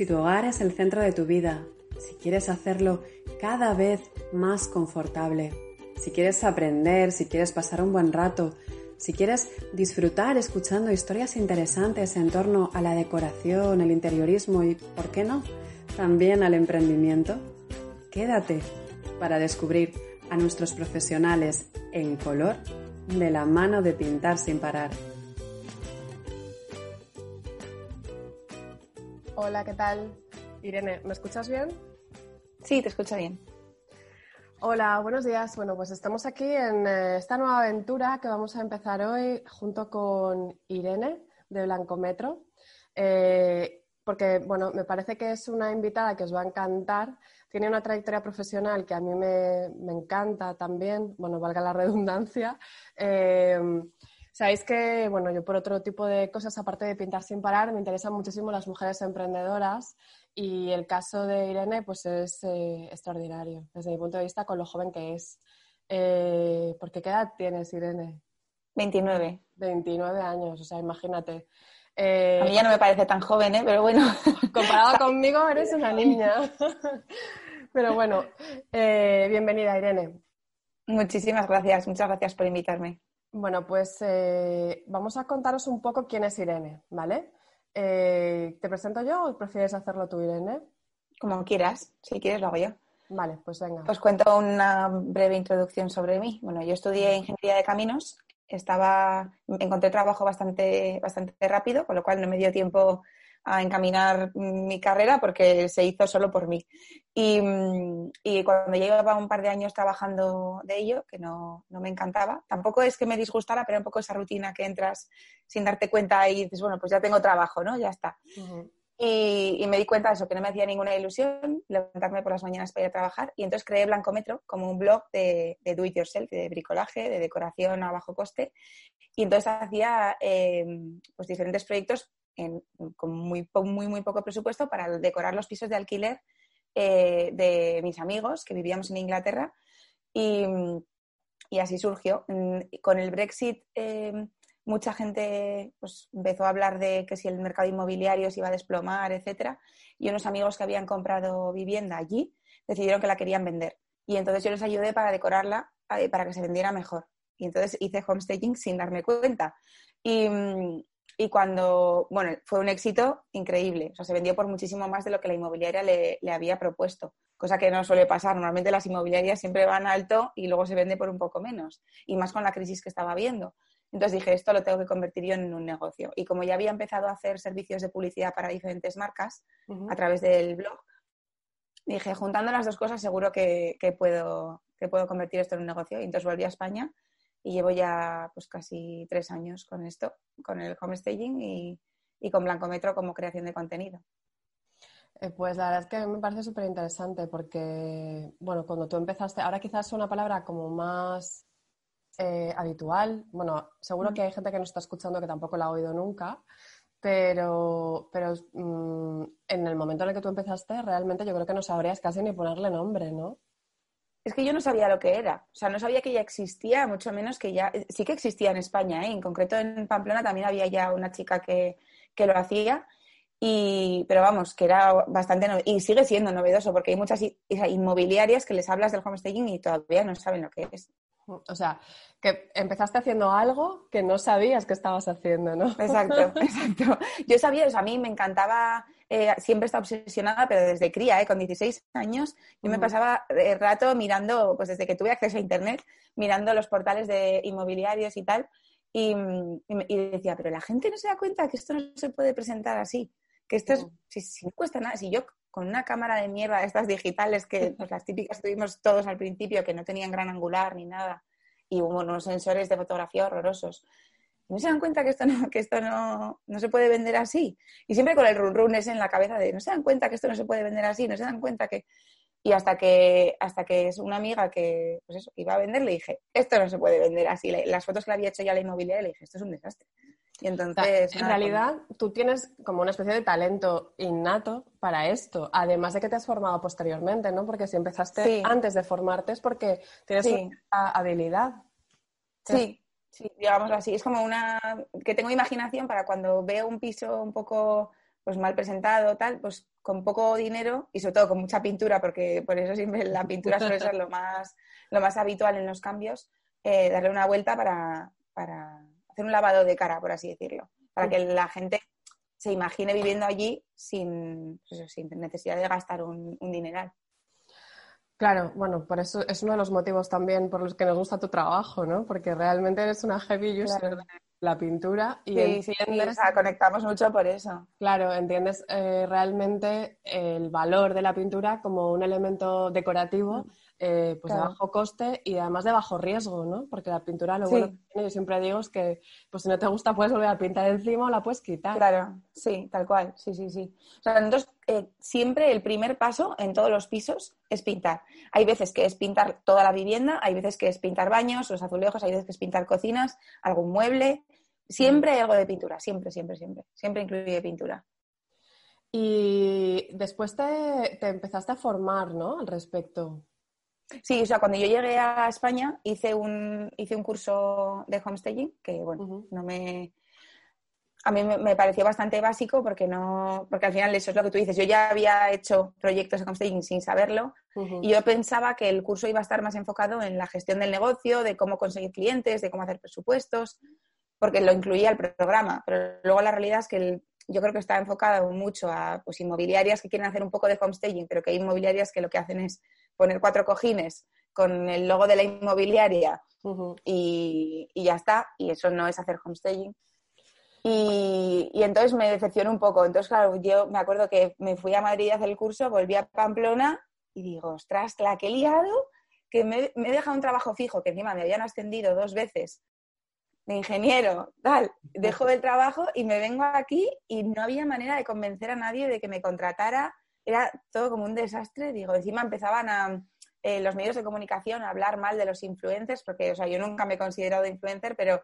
Si tu hogar es el centro de tu vida, si quieres hacerlo cada vez más confortable, si quieres aprender, si quieres pasar un buen rato, si quieres disfrutar escuchando historias interesantes en torno a la decoración, el interiorismo y, ¿por qué no?, también al emprendimiento, quédate para descubrir a nuestros profesionales en color de la mano de pintar sin parar. Hola, ¿qué tal? Irene, ¿me escuchas bien? Sí, te escucho bien. Hola, buenos días. Bueno, pues estamos aquí en eh, esta nueva aventura que vamos a empezar hoy junto con Irene de Blancometro. Eh, porque, bueno, me parece que es una invitada que os va a encantar. Tiene una trayectoria profesional que a mí me, encanta también, bueno, valga la redundancia. Eh, Sabéis que, bueno, yo por otro tipo de cosas, aparte de pintar sin parar, me interesan muchísimo las mujeres emprendedoras y el caso de Irene, pues es eh, extraordinario, desde mi punto de vista, con lo joven que es. Eh, porque ¿qué edad tienes, Irene? 29. 29 años, o sea, imagínate. Eh, a mí ya no me parece tan joven, ¿eh? Pero bueno. Comparado conmigo, eres una niña. Pero bueno, bienvenida, Irene. Muchísimas gracias, muchas gracias por invitarme. Bueno, pues eh, vamos a contaros un poco quién es Irene, ¿vale? Eh, ¿Te presento yo o prefieres hacerlo tú, Irene? Como quieras, si quieres lo hago yo. Vale, pues venga. Os cuento una breve introducción sobre mí. Bueno, yo estudié ingeniería de caminos, estaba, encontré trabajo bastante, bastante rápido, con lo cual no me dio tiempo a encaminar mi carrera porque se hizo solo por mí. Y, cuando llevaba un par de años trabajando de ello, que no, me encantaba, tampoco es que me disgustara, pero un poco esa rutina que entras sin darte cuenta y dices, bueno, pues ya tengo trabajo, ¿no? Ya está. y, me di cuenta de eso, que no me hacía ninguna ilusión levantarme por las mañanas para ir a trabajar. Y entonces creé Blancometro como un blog de, do it yourself, de bricolaje, de decoración a bajo coste. Y entonces hacía eh, pues diferentes proyectos con muy, muy, muy poco presupuesto para decorar los pisos de alquiler eh, de mis amigos que vivíamos en Inglaterra. Y, así surgió. Mm, con el Brexit, eh, mucha gente pues, empezó a hablar de que si el mercado inmobiliario se iba a desplomar, etcétera. Y unos amigos que habían comprado vivienda allí decidieron que la querían vender. Y entonces yo les ayudé para decorarla eh, para que se vendiera mejor. Y entonces hice homestaging sin darme cuenta. Y, mm, y cuando, bueno, fue un éxito increíble. O sea, se vendió por muchísimo más de lo que la inmobiliaria le, había propuesto, cosa que no suele pasar. Normalmente las inmobiliarias siempre van alto y luego se vende por un poco menos, y más con la crisis que estaba viendo. Entonces dije, esto lo tengo que convertir yo en un negocio. Y como ya había empezado a hacer servicios de publicidad para diferentes marcas a través del blog, dije, juntando las dos cosas seguro que, puedo, que puedo convertir esto en un negocio. Y entonces volví a España y llevo ya pues casi tres años con esto, con el homestaging y, y con Blancometro como creación de contenido. Eh, pues la verdad es que me parece súper interesante porque, bueno, cuando tú empezaste, ahora quizás es una palabra como más eh, habitual, bueno, seguro que hay gente que nos está escuchando que tampoco la ha oído nunca, pero, pero mm, en el momento en el que tú empezaste, realmente yo creo que no sabrías casi ni ponerle nombre, ¿no? Es que yo no sabía lo que era. O sea, no sabía que ya existía, mucho menos que ya. Sí que existía en España, ¿eh? En concreto en Pamplona también había ya una chica que, lo hacía. Y, pero vamos, que era bastante. y sigue siendo novedoso porque hay muchas inmobiliarias que les hablas del homestaging y todavía no saben lo que es. O sea, que empezaste haciendo algo que no sabías que estabas haciendo, ¿no? Exacto, exacto. Yo sabía, o sea, a mí me encantaba, eh, siempre estaba obsesionada, pero desde cría, ¿eh? con 16 años, yo me pasaba el rato mirando, pues desde que tuve acceso a Internet, mirando los portales de inmobiliarios y tal, y, decía, pero la gente no se da cuenta que esto no se puede presentar así, que esto es, si, no cuesta nada, si yo con una cámara de mierda, estas digitales que pues, las típicas tuvimos todos al principio, que no tenían gran angular ni nada, y hubo unos sensores de fotografía horrorosos. No se dan cuenta que esto no, que esto no, no se puede vender así. Y siempre con el run run es en la cabeza de, no se dan cuenta que esto no se puede vender así, no se dan cuenta que... Y hasta que, hasta que es una amiga que, pues eso, iba a vender, le dije, esto no se puede vender así. Las fotos que le había hecho ya la inmobiliaria, le dije, esto es un desastre. Y entonces... en realidad, tú tienes como una especie de talento innato para esto, además de que te has formado posteriormente, ¿no? Porque si empezaste antes de formarte es porque tienes una habilidad. Sí, sí, digamos así. Es como una... que tengo imaginación para cuando veo un piso un poco pues mal presentado, tal, pues con poco dinero y sobre todo con mucha pintura, porque por eso siempre la pintura suele ser lo más, lo más habitual en los cambios, eh, darle una vuelta para, para hacer un lavado de cara, por así decirlo, para que la gente se imagine viviendo allí sin, pues sin necesidad de gastar un, dineral. Claro, bueno, por eso es uno de los motivos también por los que nos gusta tu trabajo, ¿no? Porque realmente eres una heavy user de la pintura y entiendes... conectamos mucho por eso. Claro, entiendes eh, realmente el valor de la pintura como un elemento decorativo mm. Eh, pues de bajo coste y además de bajo riesgo, ¿no? Porque la pintura lo bueno que tiene, yo siempre digo, es que pues si no te gusta puedes volver a pintar encima o la puedes quitar. Claro, sí, tal cual, sí, sí, sí. O sea, nosotros eh, siempre el primer paso en todos los pisos es pintar. Hay veces que es pintar toda la vivienda, hay veces que es pintar baños, los azulejos, hay veces que es pintar cocinas, algún mueble. Siempre hay algo de pintura, siempre, siempre, siempre. Siempre incluye pintura. Y después te, te empezaste a formar, ¿no? Al respecto. Sí, o sea, cuando yo llegué a España hice un, hice un curso de homestaging que, bueno, no me... A mí me, pareció bastante básico porque no, porque al final eso es lo que tú dices. Yo ya había hecho proyectos de homestaging sin saberlo y yo pensaba que el curso iba a estar más enfocado en la gestión del negocio, de cómo conseguir clientes, de cómo hacer presupuestos, porque lo incluía el programa. Pero luego la realidad es que yo creo que está enfocado mucho a pues, inmobiliarias que quieren hacer un poco de homestaging, pero que hay inmobiliarias que lo que hacen es poner cuatro cojines con el logo de la inmobiliaria y, ya está. Y eso no es hacer homestaging. Y, y, entonces me decepcionó un poco. Entonces, claro, yo me acuerdo que me fui a Madrid a hacer el curso, volví a Pamplona y digo, ostras, la que he liado, que me, me he dejado un trabajo fijo, que encima me habían ascendido dos veces de ingeniero, tal. Dejo el trabajo y me vengo aquí y no había manera de convencer a nadie de que me contratara era todo como un desastre. Digo, encima empezaban a, eh, los medios de comunicación a hablar mal de los influencers, porque, o sea, yo nunca me he considerado influencer, pero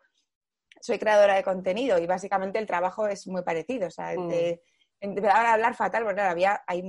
soy creadora de contenido y básicamente el trabajo es muy parecido. O sea, mm. empezaban a hablar fatal, porque había, hay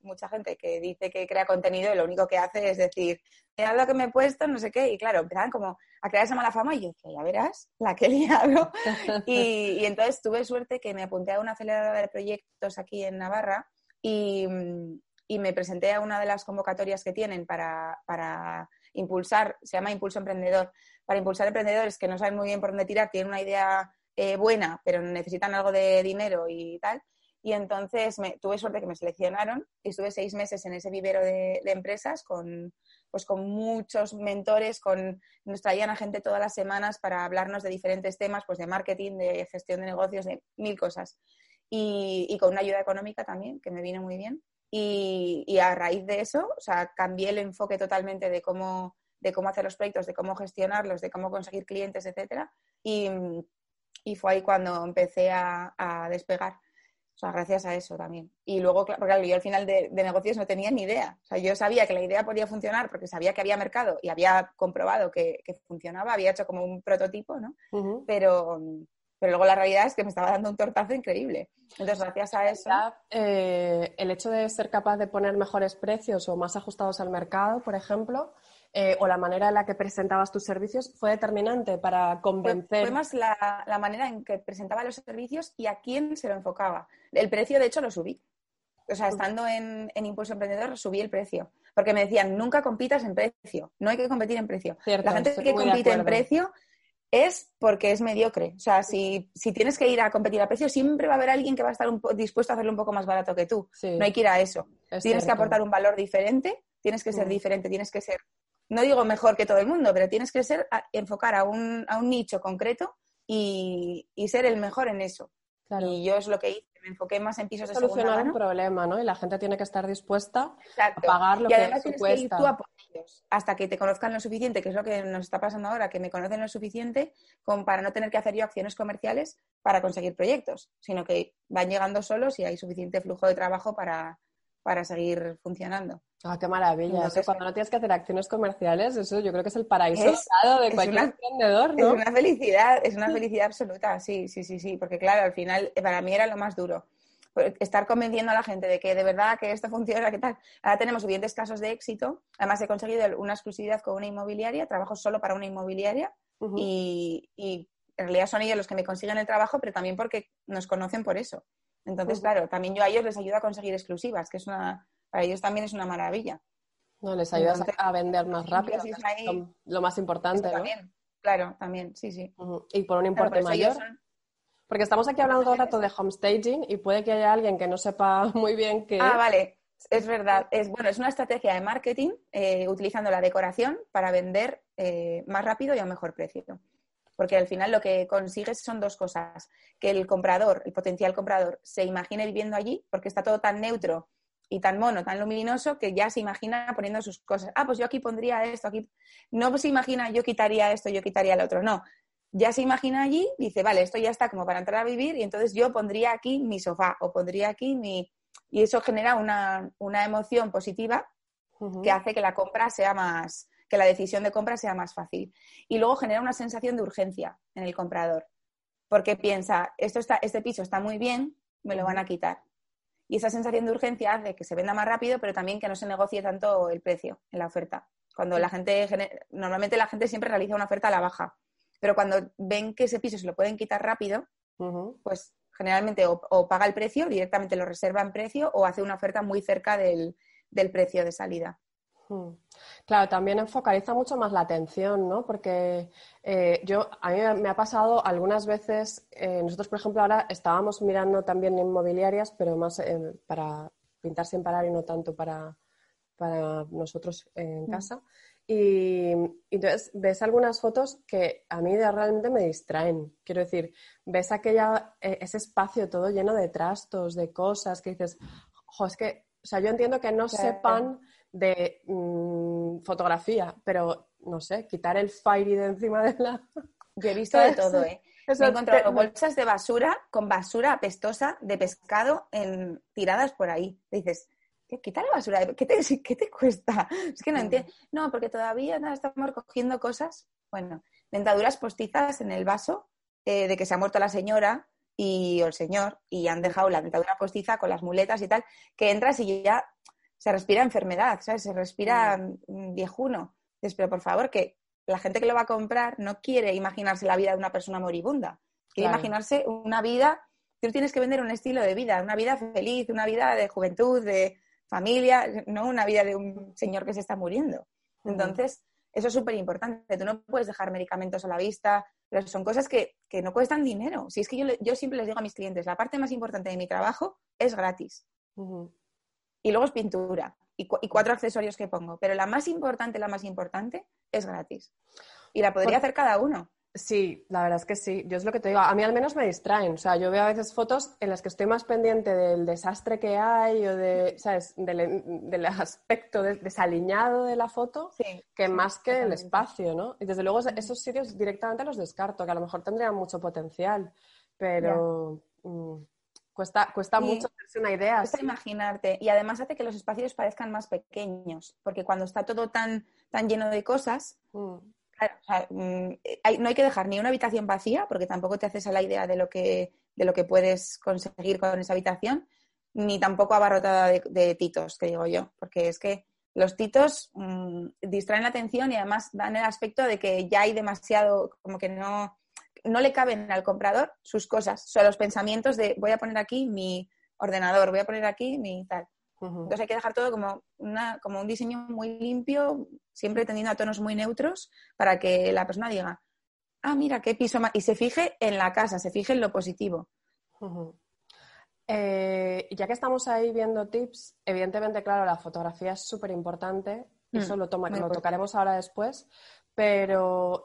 mucha gente que dice que crea contenido y lo único que hace es decir, mira lo que me he puesto, no sé qué, y claro, empezaban como a crear esa mala fama y yo decía, ya verás, la que he liado. y, y entonces tuve suerte que me apunté a una aceleradora de proyectos aquí en Navarra y, me presenté a una de las convocatorias que tienen para, impulsar, se llama Impulso Emprendedor, para impulsar emprendedores que no saben muy bien por dónde tirar, tienen una idea eh, buena, pero necesitan algo de dinero y tal. Y entonces tuve suerte que me seleccionaron y estuve seis meses en ese vivero de, empresas con, pues con muchos mentores, con, nos traían a gente todas las semanas para hablarnos de diferentes temas, pues de marketing, de gestión de negocios, de mil cosas y, con una ayuda económica también, que me vino muy bien. Y, a raíz de eso, o sea, cambié el enfoque totalmente de cómo, de cómo hacer los proyectos, de cómo gestionarlos, de cómo conseguir clientes, etcétera. Y, fue ahí cuando empecé a, despegar. O sea, gracias a eso también. Y luego, claro, yo al final de, negocios no tenía ni idea. O sea, yo sabía que la idea podía funcionar porque sabía que había mercado y había comprobado que, funcionaba, había hecho como un prototipo, ¿no? Pero, pero luego la realidad es que me estaba dando un tortazo increíble. Entonces, gracias a eso. Eh, el hecho de ser capaz de poner mejores precios o más ajustados al mercado, por ejemplo, eh, o la manera en la que presentabas tus servicios fue determinante para convencer. Fue, más la, manera en que presentaba los servicios y a quién se lo enfocaba. El precio, de hecho, lo subí. O sea, estando en, Impulso Emprendedor, subí el precio. Porque me decían, nunca compitas en precio. No hay que competir en precio. la gente que compite en precio es porque es mediocre. O sea, si, tienes que ir a competir a precio, siempre va a haber alguien que va a estar dispuesto a hacerlo un poco más barato que tú. No hay que ir a eso. tienes que aportar un valor diferente, tienes que ser mm. diferente, tienes que ser, no digo mejor que todo el mundo, pero tienes que ser, enfocar a un, nicho concreto y, ser el mejor en eso. Y yo es lo que hice, me enfoqué más en pisos de solucionar segunda un problema, ¿no? Y la gente tiene que estar dispuesta Exacto. a pagar lo y además que tienes cuesta. que ir tú a por ellos hasta que te conozcan lo suficiente, que es lo que nos está pasando ahora, que me conocen lo suficiente como para no tener que hacer yo acciones comerciales para conseguir proyectos, sino que van llegando solos y hay suficiente flujo de trabajo para, para seguir funcionando. Ah, qué maravilla. Entonces, Eso, cuando no tienes que hacer acciones comerciales, eso yo creo que es el paraíso Es- de es cualquier una- emprendedor, Es ¿no? una felicidad, es una felicidad absoluta, sí, sí, sí, sí, porque claro, al final eh, para mí era lo más duro. Pues, Estar convenciendo a la gente de que de verdad que esto funciona, que tal. Ahora tenemos suficientes casos de éxito. Además, he conseguido una exclusividad con una inmobiliaria, trabajo solo para una inmobiliaria y, y en realidad son ellos los que me consiguen el trabajo, pero también porque nos conocen por eso. Entonces, claro, también yo a ellos les ayudo a conseguir exclusivas, que es una, para ellos también es una maravilla. No, les ayudas a- Entonces, a vender más rápido, ahí- lo, lo más importante, Eso ¿no? también, claro, también, sí, sí. Y por un Claro, importe por ellos mayor. son- Porque estamos aquí hablando todo el rato de homestaging y puede que haya alguien que no sepa muy bien qué Ah, vale, es verdad. Es, bueno, es una estrategia de marketing eh, utilizando la decoración para vender eh, más rápido y a un mejor precio. Porque al final lo que consigues son dos cosas. Que el comprador, el potencial comprador, se imagine viviendo allí porque está todo tan neutro y tan mono, tan luminoso, que ya se imagina poniendo sus cosas. Ah, pues yo aquí pondría esto, aquí. No se imagina yo quitaría esto, yo quitaría lo otro. No. Ya se imagina allí, dice, vale, esto ya está como para entrar a vivir y entonces yo pondría aquí mi sofá o pondría aquí mi, y eso genera una, una emoción positiva que hace que la compra sea más, que la decisión de compra sea más fácil. Y luego genera una sensación de urgencia en el comprador, porque piensa, esto está, este piso está muy bien, me lo van a quitar. Y esa sensación de urgencia hace que se venda más rápido, pero también que no se negocie tanto el precio en la oferta. Cuando la gente, normalmente la gente siempre realiza una oferta a la baja, pero cuando ven que ese piso se lo pueden quitar rápido, pues generalmente o, o paga el precio, directamente lo reserva en precio, o hace una oferta muy cerca del, del precio de salida. Mm. Claro, también focaliza mucho más la atención, ¿no? Porque eh, yo, a mí me ha pasado algunas veces, eh, nosotros, por ejemplo, ahora estábamos mirando también inmobiliarias, pero más eh, para pintar sin parar y no tanto para, para nosotros en Mm. casa. Y, entonces ves algunas fotos que a mí realmente me distraen. Quiero decir, ves aquella, eh, ese espacio todo lleno de trastos, de cosas, que dices, jo, es que, o sea, yo entiendo que no Claro. sepan de mm, fotografía, pero no sé, quitar el fairy de encima de la. Yo he visto de todo, ¿eh? Eso Me he encontrado te- bolsas de basura con basura apestosa de pescado en, tiradas por ahí. Dices, ¿qué, quita la basura? ¿Qué te, qué te cuesta? Es que no entiendo. No, porque todavía no estamos recogiendo cosas. Bueno, dentaduras postizas en el vaso eh, de que se ha muerto la señora y, o el señor y han dejado la dentadura postiza con las muletas y tal, que entras y ya se respira enfermedad, ¿sabes? Se respira mm, viejuno. Pero por favor, que la gente que lo va a comprar no quiere imaginarse la vida de una persona moribunda. Quiere Claro. imaginarse una vida, tú tienes que vender un estilo de vida, una vida feliz, una vida de juventud, de familia, no una vida de un señor que se está muriendo. Entonces, eso es súper importante. Tú no puedes dejar medicamentos a la vista, pero son cosas que, que no cuestan dinero. Si es que yo, yo siempre les digo a mis clientes, la parte más importante de mi trabajo es gratis. Y luego es pintura y, cu- y cuatro accesorios que pongo. Pero la más importante, la más importante, es gratis. Y la podría hacer cada uno. Sí, la verdad es que sí. Yo es lo que te digo. A mí al menos me distraen. O sea, yo veo a veces fotos en las que estoy más pendiente del desastre que hay o de, ¿sabes? Del, del aspecto de- desaliñado de la foto Sí, que más que el espacio, ¿no? Y desde luego esos sitios directamente los descarto, que a lo mejor tendrían mucho potencial, pero mm, cuesta, cuesta Sí. mucho hacerse una idea. Cuesta imaginarte. Y además hace que los espacios parezcan más pequeños, porque cuando está todo tan, tan lleno de cosas, Mm, claro, o sea, mm, hay- no hay que dejar ni una habitación vacía, porque tampoco te haces a la idea de lo que, de lo que puedes conseguir con esa habitación, ni tampoco abarrotada de, de titos, que digo yo, porque es que los titos mm, distraen la atención y además dan el aspecto de que ya hay demasiado, como que no, no le caben al comprador sus cosas, son los pensamientos de voy a poner aquí mi ordenador, voy a poner aquí mi tal. Entonces hay que dejar todo como, una, como un diseño muy limpio, siempre tendiendo a tonos muy neutros, para que la persona diga, ah, mira, qué piso más. Y se fije en la casa, se fije en lo positivo. Eh, ya que estamos ahí viendo tips, evidentemente, claro, la fotografía es súper importante, Mm, eso lo, toma- lo tocaremos ahora después, pero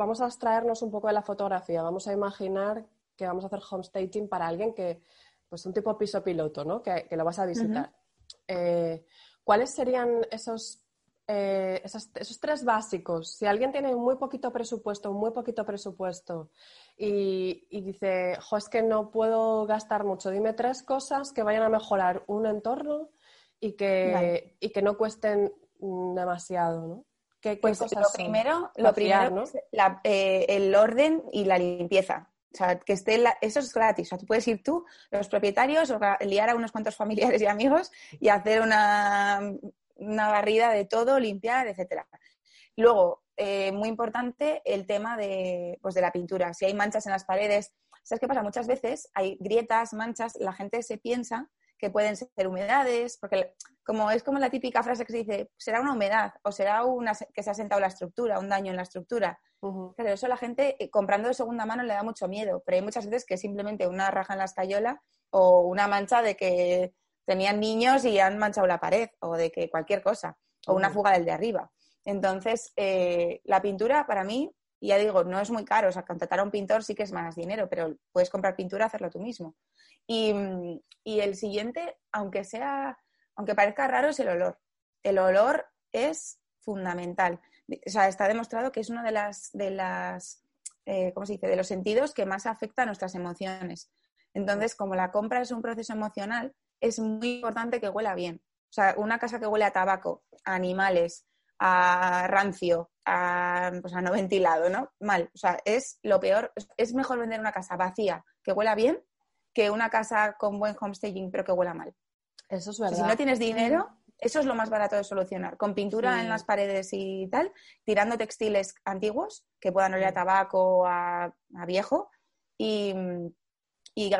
vamos a abstraernos un poco de la fotografía, vamos a imaginar que vamos a hacer homestaging para alguien que, pues un tipo piso piloto, ¿no? Que, lo vas a visitar. Eh, ¿Cuáles serían esos, eh, esos, tres básicos? Si alguien tiene muy poquito presupuesto, muy poquito presupuesto y, dice, jo, es que no puedo gastar mucho, dime tres cosas que vayan a mejorar un entorno y que, y que no cuesten demasiado, ¿no? ¿Qué, pues lo primero, lo primero es eh, el orden y la limpieza. O sea, que esté eso es gratis. O sea, tú puedes ir tú, los propietarios, liar a unos cuantos familiares y amigos y hacer una, una barrida de todo, limpiar, etcétera. Luego, eh, muy importante el tema de, pues, de la pintura. Si hay manchas en las paredes, ¿sabes qué pasa? Muchas veces hay grietas, manchas, la gente se piensa que pueden ser humedades, porque como es como la típica frase que se dice, será una humedad o será una que se ha sentado la estructura, un daño en la estructura. Pero eso la gente eh, comprando de segunda mano le da mucho miedo, pero hay muchas veces que es simplemente una raja en la escayola o una mancha de que tenían niños y han manchado la pared o de que cualquier cosa, o una fuga del de arriba. Entonces, eh, la pintura para mí, ya digo, no es muy caro, o sea, contratar a un pintor sí que es más dinero, pero puedes comprar pintura, hacerlo tú mismo. Y, el siguiente, aunque sea, aunque parezca raro, es el olor. El olor es fundamental. O sea, está demostrado que es uno de las, de las eh, ¿cómo se dice?, de los sentidos que más afecta a nuestras emociones. Entonces, como la compra es un proceso emocional, es muy importante que huela bien. O sea, una casa que huele a tabaco, a animales, a rancio, a, pues a no ventilado, ¿no? Mal. O sea, es lo peor. Es mejor vender una casa vacía que huela bien que una casa con buen homestaging pero que huela mal. Eso es verdad. si no tienes dinero, eso es lo más barato de solucionar. Con pintura en las paredes y tal, tirando textiles antiguos que puedan oler a tabaco, a, a viejo y,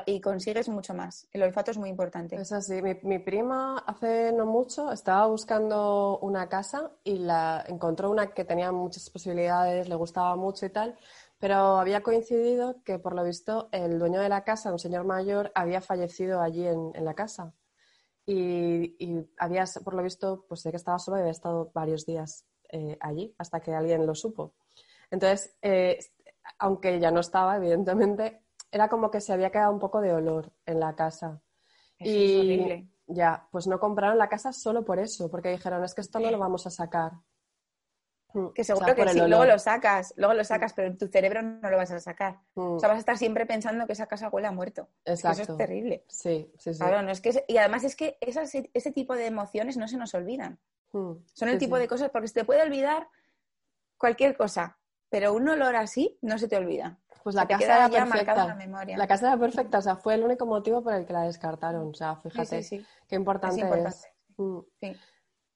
y, consigues mucho más. El olfato es muy importante. Es así. Mi, mi, prima hace no mucho estaba buscando una casa y la encontró una que tenía muchas posibilidades, le gustaba mucho y tal, pero había coincidido que, por lo visto, el dueño de la casa, un señor mayor, había fallecido allí en, la casa. Y, había, por lo visto, pues sé que estaba solo y había estado varios días eh, allí hasta que alguien lo supo. Entonces, eh, aunque ya no estaba, evidentemente, era como que se había quedado un poco de olor en la casa. y es horrible. ya, pues no compraron la casa solo por eso, porque dijeron, es que esto no lo vamos a sacar. Mm. Que seguro que sí, luego lo sacas, luego lo sacas, pero en tu cerebro no lo vas a sacar. O sea, mm. vas a estar siempre pensando que esa casa huele a muerto. eso es terrible. Sí, sí, sí. Claro, no es que, y además es que ese tipo de emociones no se nos olvidan. Mm. Son el tipo de cosas, porque se te puede olvidar cualquier cosa, pero un olor así no se te olvida. Pues la casa era perfecta. La, memoria. la casa era perfecta, o sea, fue el único motivo por el que la descartaron. O sea, fíjate qué importante es. Sí.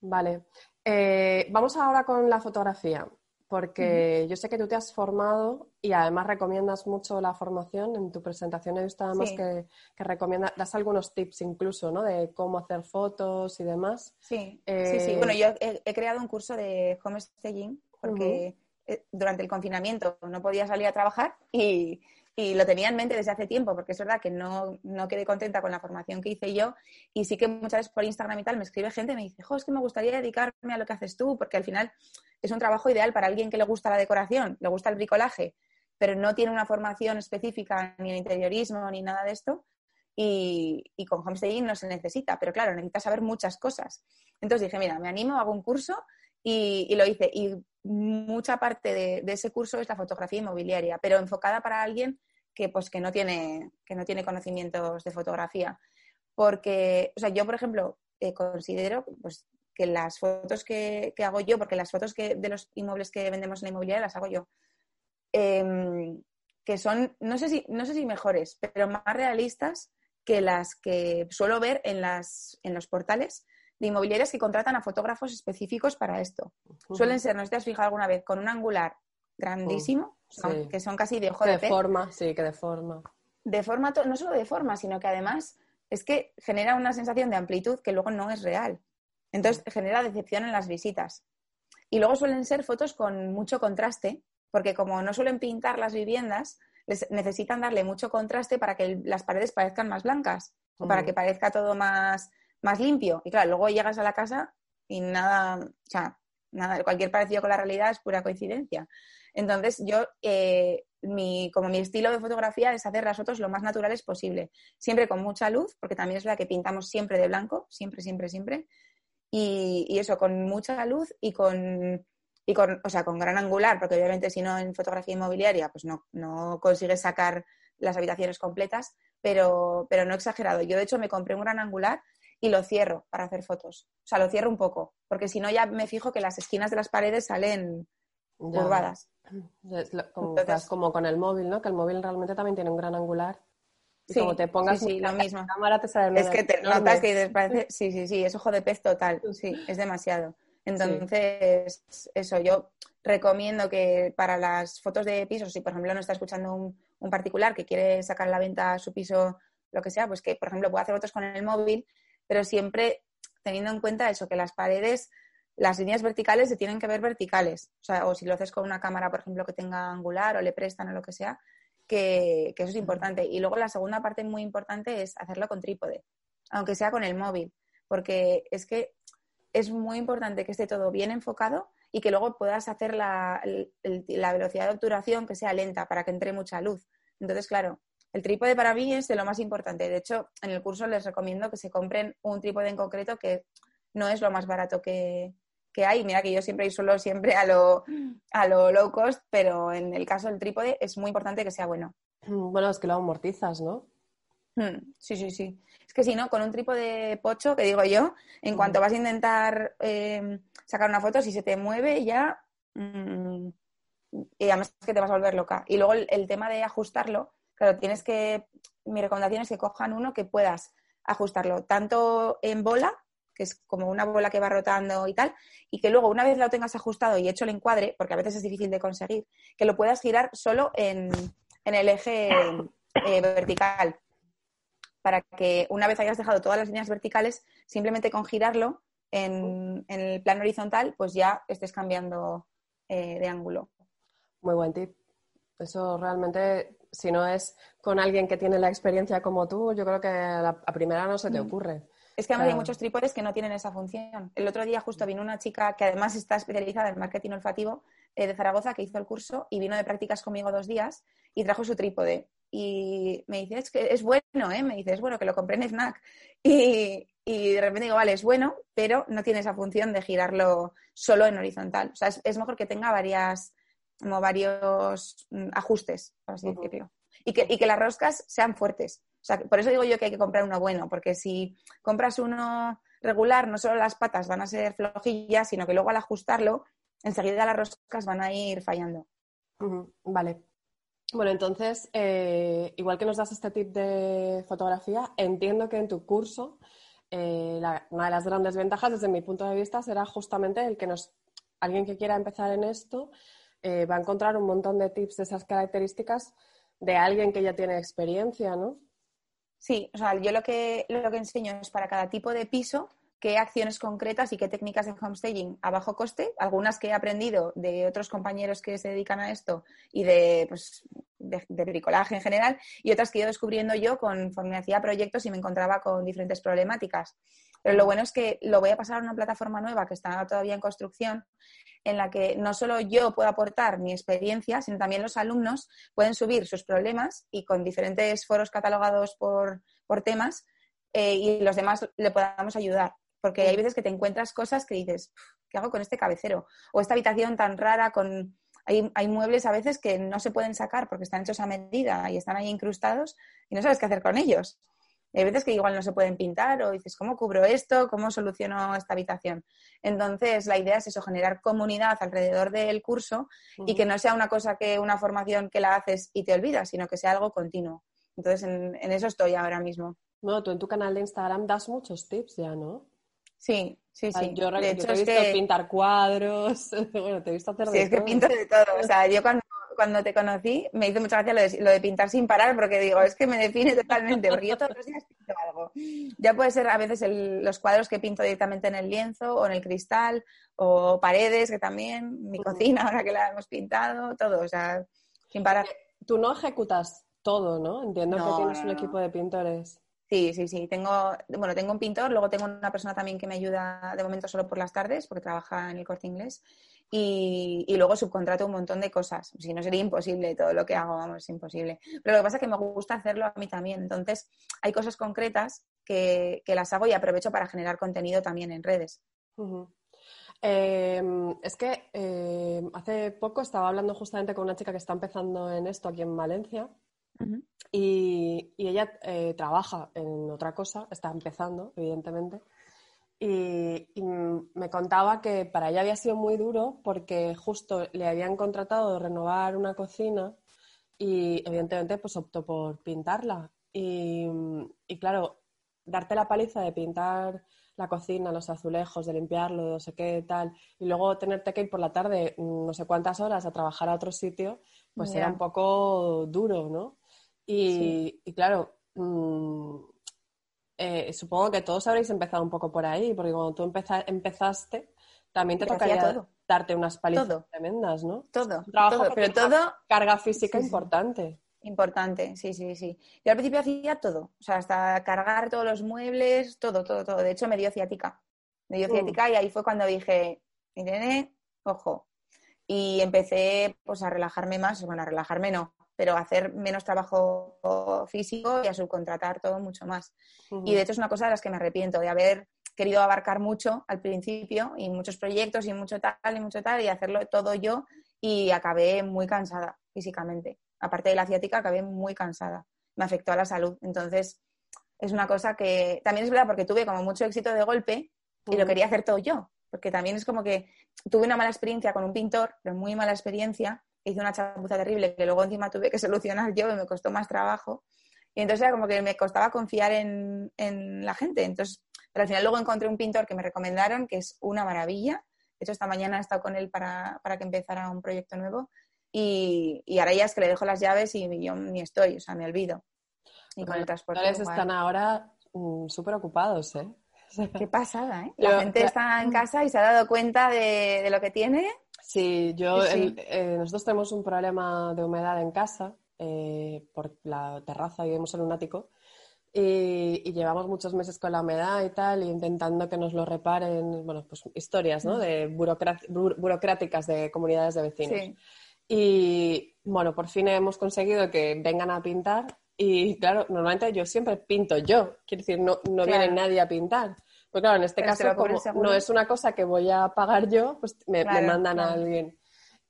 Vale. Eh, vamos ahora con la fotografía, porque yo sé que tú te has formado y además recomiendas mucho la formación. En tu presentación he visto además que, que recomiendas, das algunos tips incluso, ¿no? De cómo hacer fotos y demás. Sí, sí, sí. Eh, bueno, yo he, creado un curso de home staging porque eh, durante el confinamiento no podía salir a trabajar y, y lo tenía en mente desde hace tiempo, porque es verdad que no, no, quedé contenta con la formación que hice yo y sí que muchas veces por Instagram y tal me escribe gente y me dice, es que me gustaría dedicarme a lo que haces tú, porque al final es un trabajo ideal para alguien que le gusta la decoración, le gusta el bricolaje, pero no tiene una formación específica ni en interiorismo ni nada de esto. Y, y con homestaging no se necesita, pero claro, necesitas saber muchas cosas. Entonces dije, mira, me animo, hago un curso y, y lo hice. Y mucha parte de, ese curso es la fotografía inmobiliaria, pero enfocada para alguien que, pues, que, no, tiene, que no tiene conocimientos de fotografía. Porque, o sea, yo, por ejemplo, eh, considero pues, que las fotos que, hago yo, porque las fotos que, de los inmuebles que vendemos en la inmobiliaria las hago yo, em, que son, no sé, si, no sé si mejores, pero más realistas que las que suelo ver en, las, en los portales de inmobiliarias que contratan a fotógrafos específicos para esto. Suelen ser, no sé si te has fijado alguna vez, con un angular grandísimo, que son casi de ojo de, de forma, sí, que de forma. De forma, no solo de forma, sino que además es que genera una sensación de amplitud que luego no es real. Entonces genera decepción en las visitas. Y luego suelen ser fotos con mucho contraste, porque como no suelen pintar las viviendas, necesitan darle mucho contraste para que las paredes parezcan más blancas, o para que parezca todo más, más limpio. Y claro, luego llegas a la casa y nada, o sea, nada, cualquier parecido con la realidad es pura coincidencia. Entonces, yo, eh, mi, como mi estilo de fotografía es hacer las fotos lo más naturales posible, siempre con mucha luz, porque también es la que pintamos siempre de blanco, siempre, siempre, siempre. Y, y eso, con mucha luz y con, y con, o sea, con gran angular, porque obviamente si no en fotografía inmobiliaria, pues no, no consigues sacar las habitaciones completas, pero, pero no exagerado. Yo, de hecho, me compré un gran angular y lo cierro para hacer fotos. O sea, lo cierro un poco, porque si no ya me fijo que las esquinas de las paredes salen curvadas. como, como, con el móvil, ¿no? Que el móvil realmente también tiene un gran angular. Y sí, como te pongas sí, lo mismo. La cámara te sale Es que te notas que parece, sí, sí, sí, es ojo de pez total, sí, es demasiado. Entonces, eso, yo recomiendo que para las fotos de pisos, si por ejemplo no está escuchando un, un particular que quiere sacar a la venta su piso, lo que sea, pues que por ejemplo pueda hacer fotos con el móvil, pero siempre teniendo en cuenta eso, que las paredes, las líneas verticales se tienen que ver verticales. O sea, o si lo haces con una cámara, por ejemplo, que tenga angular o le prestan o lo que sea, que, eso es importante. Y luego la segunda parte muy importante es hacerlo con trípode, aunque sea con el móvil, porque es que es muy importante que esté todo bien enfocado y que luego puedas hacer la, la velocidad de obturación que sea lenta para que entre mucha luz. Entonces, claro, el trípode para mí es de lo más importante. De hecho, en el curso les recomiendo que se compren un trípode en concreto que no es lo más barato que, hay. Mira que yo siempre suelo siempre a lo, a lo low cost, pero en el caso del trípode es muy importante que sea bueno. Bueno, es que lo amortizas, ¿no? Hmm, sí, sí, sí. Es que si no, con un trípode pocho, que digo yo, en cuanto vas a intentar eh, sacar una foto, si se te mueve ya, mm, y además es que te vas a volver loca. Y luego el tema de ajustarlo, Claro, tienes que, mi recomendación es que cojan uno que puedas ajustarlo tanto en bola, que es como una bola que va rotando y tal, y que luego una vez lo tengas ajustado y hecho el encuadre, porque a veces es difícil de conseguir, que lo puedas girar solo en, el eje eh, vertical, para que una vez hayas dejado todas las líneas verticales, simplemente con girarlo en, el plano horizontal, pues ya estés cambiando eh, de ángulo. Muy buen tip. Eso realmente si no es con alguien que tiene la experiencia como tú, yo creo que a, primera no se te mm. ocurre. Es que además hay muchos trípodes que no tienen esa función. El otro día justo vino una chica que además está especializada en marketing olfativo eh, de Zaragoza que hizo el curso y vino de prácticas conmigo dos días y trajo su trípode. Y me dice, es que es bueno, ¿eh? Me dice, es bueno que lo compré en Snack. Y, y de repente digo, vale, es bueno, pero no tiene esa función de girarlo solo en horizontal. O sea, es mejor que tenga varias, como varios mm, ajustes, por así decirlo. Y que, y que las roscas sean fuertes. O sea, por eso digo yo que hay que comprar uno bueno, porque si compras uno regular, no solo las patas van a ser flojillas, sino que luego al ajustarlo, enseguida las roscas van a ir fallando. Vale. Bueno, entonces, eh, igual que nos das este tip de fotografía, entiendo que en tu curso eh, una de las grandes ventajas, desde mi punto de vista, será justamente el que nos alguien que quiera empezar en esto eh, va a encontrar un montón de tips de esas características de alguien que ya tiene experiencia, ¿no? Sí, o sea, yo lo que, lo que enseño es para cada tipo de piso qué acciones concretas y qué técnicas de homestaging a bajo coste, algunas que he aprendido de otros compañeros que se dedican a esto y de, pues, de, bricolaje en general, y otras que he descubriendo yo conforme hacía proyectos y me encontraba con diferentes problemáticas. Pero lo bueno es que lo voy a pasar a una plataforma nueva que está todavía en construcción, en la que no solo yo puedo aportar mi experiencia, sino también los alumnos pueden subir sus problemas y con diferentes foros catalogados por, temas eh, y los demás le podamos ayudar. Porque hay veces que te encuentras cosas que dices, ¿qué hago con este cabecero? O esta habitación tan rara con... Hay, hay, muebles a veces que no se pueden sacar porque están hechos a medida y están ahí incrustados y no sabes qué hacer con ellos. Hay veces que igual no se pueden pintar o dices, ¿cómo cubro esto? ¿Cómo soluciono esta habitación? Entonces, la idea es eso, generar comunidad alrededor del curso y que no sea una cosa que una formación que la haces y te olvidas, sino que sea algo continuo. Entonces, en, en eso estoy ahora mismo. Bueno, tú en tu canal de Instagram das muchos tips ya, ¿no? Sí, sí, sí. Yo, de hecho, te he visto pintar cuadros, bueno, te he visto hacer sí, es que pinto de todo. O sea, yo cuando, te conocí me hizo mucha gracia lo de, pintar sin parar porque digo, es que me define totalmente, porque yo todos los días pinto algo. Ya puede ser a veces los cuadros que pinto directamente en el lienzo o en el cristal o paredes que también, mi cocina ahora que la hemos pintado, todo, o sea, sin parar. Tú no ejecutas todo, ¿no? Entiendo que tienes un equipo de pintores. Sí, sí, sí. Tengo, bueno, tengo un pintor, luego tengo una persona también que me ayuda de momento solo por las tardes, porque trabaja en el corte inglés. Y, luego subcontrato un montón de cosas. Si no sería imposible todo lo que hago, vamos, es imposible. Pero lo que pasa es que me gusta hacerlo a mí también. Entonces, hay cosas concretas que, las hago y aprovecho para generar contenido también en redes. Em, es que em, hace poco estaba hablando justamente con una chica que está empezando en esto aquí en Valencia y, ella eh, trabaja en otra cosa, está empezando, evidentemente, y, me contaba que para ella había sido muy duro porque justo le habían contratado renovar una cocina y evidentemente pues optó por pintarla. Y, y claro, darte la paliza de pintar la cocina, los azulejos, de limpiarlo, de no sé qué, tal, y luego tenerte que ir por la tarde no sé cuántas horas a trabajar a otro sitio, pues era un poco duro, ¿no? Y, claro, mm, eh, supongo que todos habréis empezado un poco por ahí, porque cuando tú empezaste, también te tocaría darte unas palizas tremendas, ¿no? Todo, todo pero todo... Carga física importante. Importante, sí, sí, sí. Yo al principio hacía todo, o sea, hasta cargar todos los muebles, todo, todo, todo. De hecho, me dio ciática. Me dio mm. ciática y ahí fue cuando dije, Irene, ojo. Y empecé pues a relajarme más, bueno, a relajarme no, pero hacer menos trabajo físico y a subcontratar todo mucho más. Y de hecho es una cosa de las que me arrepiento, de haber querido abarcar mucho al principio y muchos proyectos y mucho tal y mucho tal y hacerlo todo yo y acabé muy cansada físicamente. Aparte de la ciática, acabé muy cansada. Me afectó a la salud. Entonces, es una cosa que también es verdad porque tuve como mucho éxito de golpe y lo quería hacer todo yo. Porque también es como que tuve una mala experiencia con un pintor, pero muy mala experiencia, hice una chapuza terrible que luego encima tuve que solucionar yo y me costó más trabajo. Y entonces era como que me costaba confiar en, la gente. Entonces, pero al final luego encontré un pintor que me recomendaron, que es una maravilla. De hecho, esta mañana he estado con él para, que empezara un proyecto nuevo. Y, ahora ya es que le dejo las llaves y yo ni estoy, o sea, me olvido. Y con el transporte. están ahora mm, súper ocupados, ¿eh? Qué pasada, ¿eh? La gente está en casa y se ha dado cuenta de, de lo que tiene Sí, yo, eh, nosotros tenemos un problema de humedad en casa eh, por la terraza, vivimos en un ático y, llevamos muchos meses con la humedad y tal, y intentando que nos lo reparen, bueno, pues historias, ¿no? Mm. De burocráticas de comunidades de vecinos. Y bueno, por fin hemos conseguido que vengan a pintar y claro, normalmente yo siempre pinto yo, quiero decir, no, no viene nadie a pintar. Pues claro, en este caso, como no es una cosa que voy a pagar yo, pues me, mandan a alguien.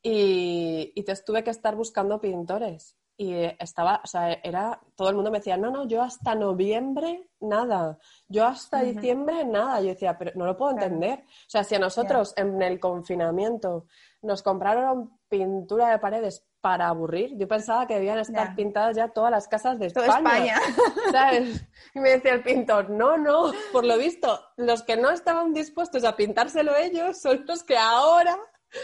Y, y te tuve que estar buscando pintores. Y estaba, o sea, era, todo el mundo me decía, no, no, yo hasta noviembre nada, yo hasta diciembre nada. Yo decía, pero no lo puedo entender. O sea, si a nosotros en el confinamiento nos compraron pintura de paredes para aburrir. Yo pensaba que debían estar pintadas ya todas las casas de España. ¿sabes? Y me decía el pintor, no, no, por lo visto, los que no estaban dispuestos a pintárselo ellos son los que ahora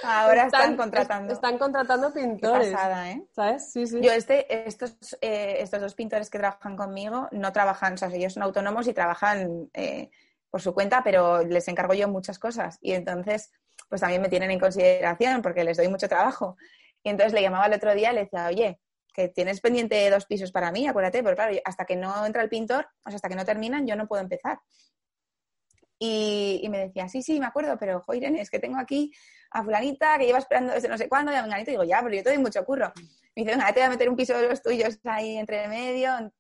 Ahora están, contratando. Están contratando pintores. Qué pasada, ¿eh? ¿Sabes? Sí, sí. Yo, este, estos, eh, estos dos pintores que trabajan conmigo no trabajan, o sea, ellos son autónomos y trabajan eh, por su cuenta, pero les encargo yo muchas cosas. Y entonces, pues también me tienen en consideración porque les doy mucho trabajo. Y entonces le llamaba el otro día y le decía, oye, que tienes pendiente dos pisos para mí, acuérdate, porque claro, hasta que no entra el pintor, o sea, hasta que no terminan, yo no puedo empezar. Y, me decía, sí, sí, me acuerdo, pero, jo, Irene, es que tengo aquí a fulanita que lleva esperando desde no sé cuándo, y a y digo, ya, pero yo te doy mucho curro. Me dice, venga, te voy a meter un piso de los tuyos ahí entre medio,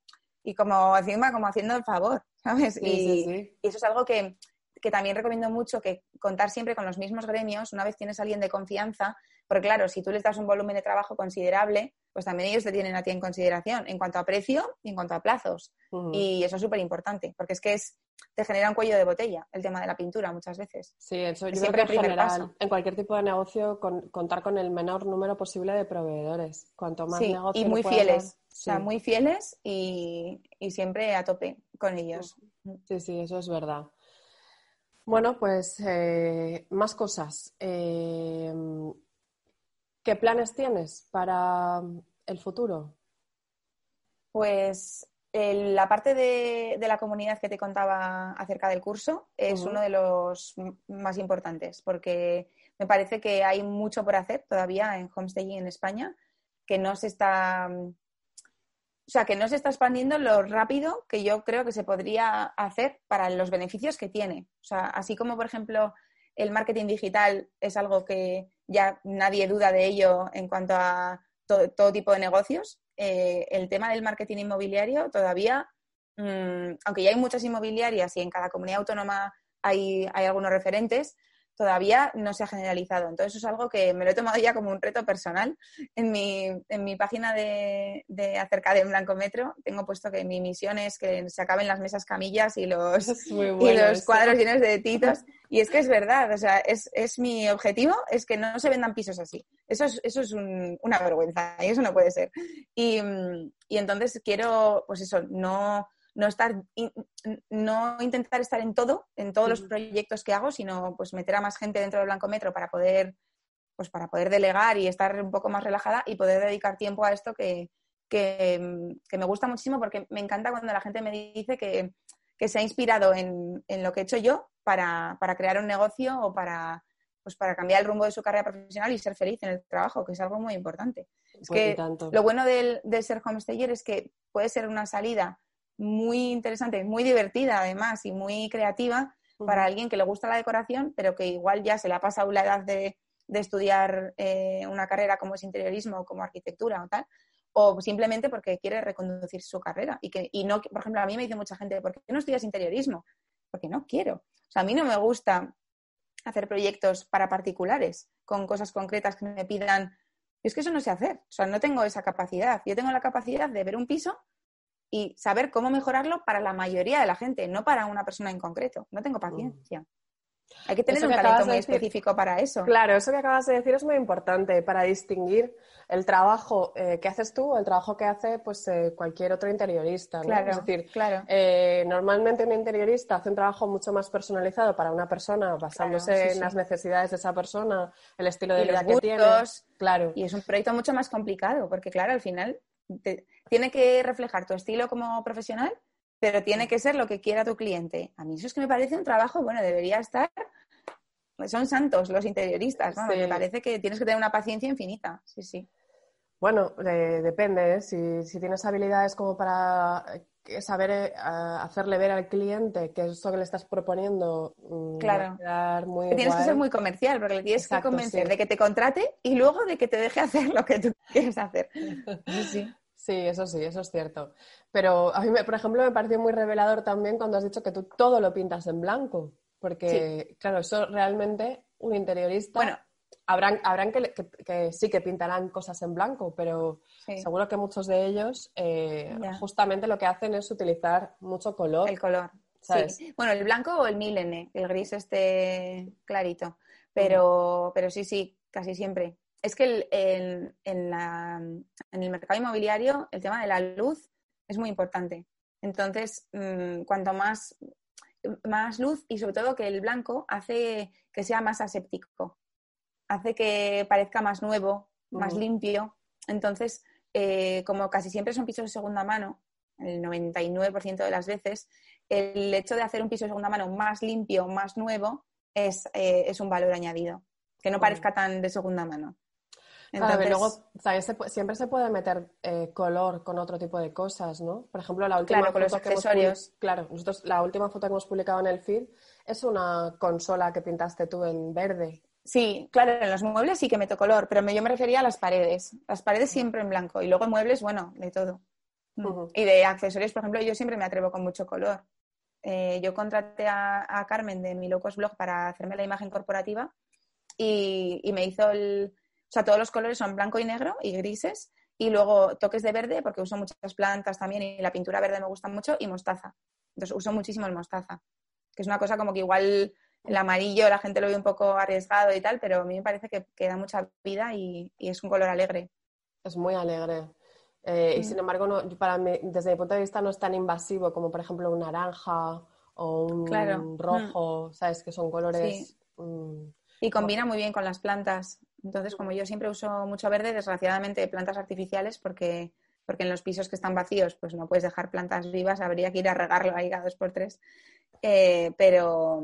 y como encima, como haciendo el favor, ¿sabes? y, eso es algo que, que también recomiendo mucho, que contar siempre con los mismos gremios, una vez tienes a alguien de confianza, porque claro, si tú les das un volumen de trabajo considerable, pues también ellos te tienen a ti en consideración en cuanto a precio y en cuanto a plazos. Y eso es súper importante, porque es que es, te genera un cuello de botella el tema de la pintura muchas veces. Sí, eso yo siempre creo que en general, en cualquier tipo de negocio, contar con el menor número posible de proveedores. Cuanto más sí, negocio y muy fieles. O sea, muy fieles y, y siempre a tope con ellos. Sí, sí, eso es verdad. Bueno, pues eh, más cosas. Eh, ¿Qué planes tienes para el futuro? Pues la parte de, la comunidad que te contaba acerca del curso es uno de los más importantes porque me parece que hay mucho por hacer todavía en homestaging en España que no se está o sea, que no se está expandiendo lo rápido que yo creo que se podría hacer para los beneficios que tiene. O sea, así como, por ejemplo, el marketing digital es algo que ya nadie duda de ello en cuanto a todo, tipo de negocios, eh, el tema del marketing inmobiliario todavía, mm, aunque ya hay muchas inmobiliarias y en cada comunidad autónoma hay, hay algunos referentes, todavía no se ha generalizado. Entonces, eso es algo que me lo he tomado ya como un reto personal. En mi, en mi página de, de acerca de Blanco Metro tengo puesto que mi misión es que se acaben las mesas camillas y los, y los cuadros llenos de titos. Y es que es verdad, o sea, es, es, mi objetivo, es que no se vendan pisos así. Eso es, eso es una vergüenza y eso no puede ser. Y, y entonces quiero, pues eso, no no estar, no intentar estar en todo, en todos los proyectos que hago, sino pues meter a más gente dentro del Blanco Metro para poder, pues para poder delegar y estar un poco más relajada y poder dedicar tiempo a esto que, me gusta muchísimo porque me encanta cuando la gente me dice que, se ha inspirado en, lo que he hecho yo para, crear un negocio o para, pues para cambiar el rumbo de su carrera profesional y ser feliz en el trabajo, que es algo muy importante. Es pues que lo bueno del, de ser homestayer es que puede ser una salida muy interesante, muy divertida además y muy creativa para alguien que le gusta la decoración, pero que igual ya se le ha pasado la edad de, estudiar eh, una carrera como es interiorismo o como arquitectura o tal, o simplemente porque quiere reconducir su carrera. Y, que, y no, por ejemplo, a mí me dice mucha gente, ¿por qué no estudias interiorismo? Porque no quiero. O sea, a mí no me gusta hacer proyectos para particulares con cosas concretas que me pidan. Es que eso no sé hacer. O sea, no tengo esa capacidad. Yo tengo la capacidad de ver un piso y saber cómo mejorarlo para la mayoría de la gente, no para una persona en concreto. No tengo paciencia. Hay que tener un talento muy específico para eso. Claro, eso que acabas de decir es muy importante para distinguir el trabajo eh, que haces tú o el trabajo que hace pues, eh, cualquier otro interiorista. Claro, es decir, claro. Eh, normalmente un interiorista hace un trabajo mucho más personalizado para una persona, basándose en las necesidades de esa persona, el estilo de vida que tiene. Claro. Y es un proyecto mucho más complicado, porque claro, al final tiene que reflejar tu estilo como profesional, pero tiene que ser lo que quiera tu cliente. A mí eso es que me parece un trabajo, bueno, debería estar, son santos los interioristas, ¿no? Me parece que tienes que tener una paciencia infinita, sí, sí. Bueno, depende, ¿eh? si, tienes habilidades como para eh, saber eh, hacerle ver al cliente que eso que le estás proponiendo mm, claro. tienes que ser muy comercial porque le tienes que convencer de que te contrate y luego de que te deje hacer lo que tú quieres hacer. Sí, sí. Sí, eso sí, eso es cierto. Pero a mí, por ejemplo, me pareció muy revelador también cuando has dicho que tú todo lo pintas en blanco, porque, claro, eso realmente un interiorista... Bueno, habrán, habrán que, sí que pintarán cosas en blanco, pero seguro que muchos de ellos eh, justamente lo que hacen es utilizar mucho color. El color. Sí. Bueno, el blanco o el milene, el gris este clarito. Pero, pero sí, sí, casi siempre es que el, en, el mercado inmobiliario el tema de la luz es muy importante. Entonces, mm, cuanto más, más luz y sobre todo que el blanco hace que sea más aséptico, hace que parezca más nuevo, más limpio. Entonces, eh, como casi siempre son pisos de segunda mano, el 99% de las veces, el hecho de hacer un piso de segunda mano más limpio, más nuevo, es, eh, es un valor añadido, que no parezca tan de segunda mano. Entonces... luego siempre se puede meter eh, color con otro tipo de cosas, ¿no? Por ejemplo, la última foto los accesorios. claro, nosotros la última foto que hemos publicado en el feed es una consola que pintaste tú en verde. Sí, claro, en los muebles sí que meto color, pero yo me refería a las paredes. Las paredes siempre en blanco y luego muebles, bueno, de todo. Mm. Y de accesorios, por ejemplo, yo siempre me atrevo con mucho color. Eh, yo contraté a, Carmen de mi Locos Blog para hacerme la imagen corporativa y me hizo el, o sea, todos los colores son blanco y negro y grises. Y luego toques de verde, porque uso muchas plantas también y la pintura verde me gusta mucho, y mostaza. Entonces uso muchísimo el mostaza, que es una cosa como que igual el amarillo la gente lo ve un poco arriesgado y tal, pero a mí me parece que, da mucha vida y, es un color alegre. Es muy alegre. Eh, y mm. sin embargo, no, para mí, desde mi punto de vista, no es tan invasivo como, por ejemplo, un naranja o un rojo, mm. ¿sabes? Que son colores. Mm, y combina muy bien con las plantas. Entonces, como yo siempre uso mucho verde, desgraciadamente plantas artificiales, porque, porque en los pisos que están vacíos, pues no puedes dejar plantas vivas, habría que ir a regarlo ahí cada dos por tres. Eh, pero,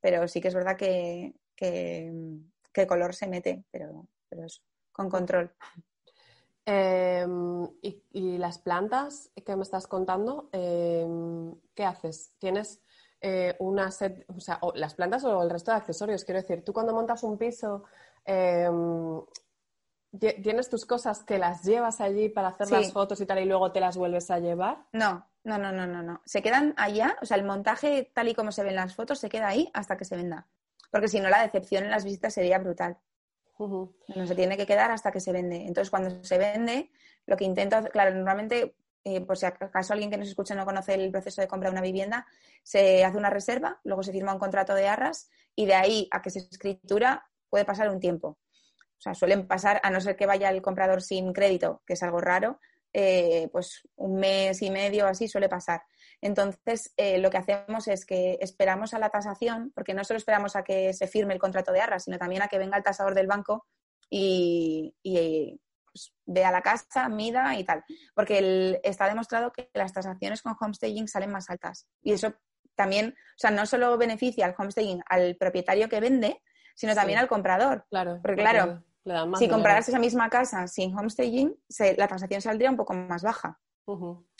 pero sí que es verdad que, que, color se mete, pero, pero con control. Em, y, las plantas que me estás contando, em, ¿qué haces? ¿Tienes eh, una set, o sea, las plantas o el resto de accesorios? Quiero decir, tú cuando montas un piso, em, ¿tienes tus cosas que las llevas allí para hacer las fotos y tal y luego te las vuelves a llevar? No, no, no, no, no, no. Se quedan allá, o sea, el montaje tal y como se ven las fotos se queda ahí hasta que se venda. Porque si no, la decepción en las visitas sería brutal. No se tiene que quedar hasta que se vende. Entonces, cuando se vende, lo que intento, claro, normalmente, eh, por si acaso alguien que nos escuche no conoce el proceso de compra de una vivienda, se hace una reserva, luego se firma un contrato de arras y de ahí a que se escritura puede pasar un tiempo. O sea, suelen pasar, a no ser que vaya el comprador sin crédito, que es algo raro, eh, pues un mes y medio así suele pasar. Entonces, eh, lo que hacemos es que esperamos a la tasación, porque no solo esperamos a que se firme el contrato de arras, sino también a que venga el tasador del banco y, pues, vea la casa, mida y tal. Porque está demostrado que las tasaciones con homestaging salen más altas. Y eso también, o sea, no solo beneficia al homestaging al propietario que vende, sino también al comprador. Claro. Porque, claro, si compraras esa misma casa sin homestaging, la transacción saldría un poco más baja.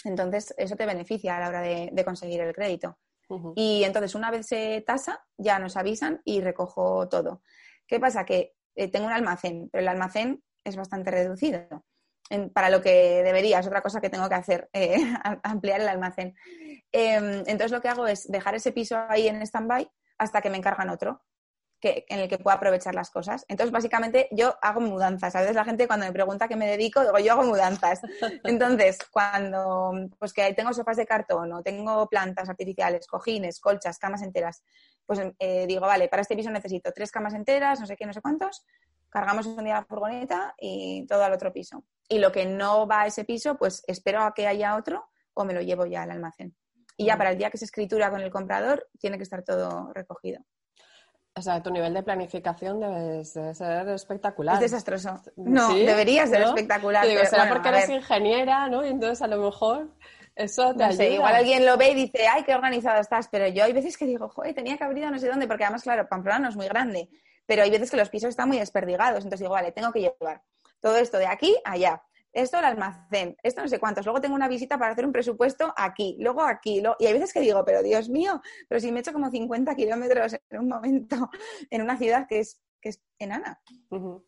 Entonces, eso te beneficia a la hora de, conseguir el crédito. Y entonces, una vez se tasa, ya nos avisan y recojo todo. ¿Qué pasa? Que eh, tengo un almacén, pero el almacén es bastante reducido para lo que debería. Es otra cosa que tengo que hacer, eh, ampliar el almacén. Em, entonces, lo que hago es dejar ese piso ahí en stand-by hasta que me encargan otro en el que pueda aprovechar las cosas. Entonces, básicamente, yo hago mudanzas. A veces la gente cuando me pregunta qué me dedico, digo, yo hago mudanzas. Entonces, cuando pues que tengo sofás de cartón o tengo plantas artificiales, cojines, colchas, camas enteras, pues eh, digo, vale, para este piso necesito tres camas enteras, no sé qué, no sé cuántos, cargamos un día la furgoneta y todo al otro piso. Y lo que no va a ese piso, pues espero a que haya otro o me lo llevo ya al almacén. Y ya para el día que se escritura con el comprador, tiene que estar todo recogido. O sea, tu nivel de planificación debe ser espectacular. Es desastroso. No, debería ser espectacular. digo, será porque eres ingeniera, ¿no? Y entonces a lo mejor eso te ayuda. igual alguien lo ve y dice, ay, qué organizado estás. Pero yo hay veces que digo, joder, tenía que haber ido no sé dónde, porque además, claro, Pamplona no es muy grande. Pero hay veces que los pisos están muy desperdigados. Entonces digo, vale, tengo que llevar todo esto de aquí a allá esto el almacén, esto no sé cuántos, luego tengo una visita para hacer un presupuesto aquí, luego aquí, y hay veces que digo, pero Dios mío, pero si me he hecho como 50 kilómetros en un momento en una ciudad que es, que es enana.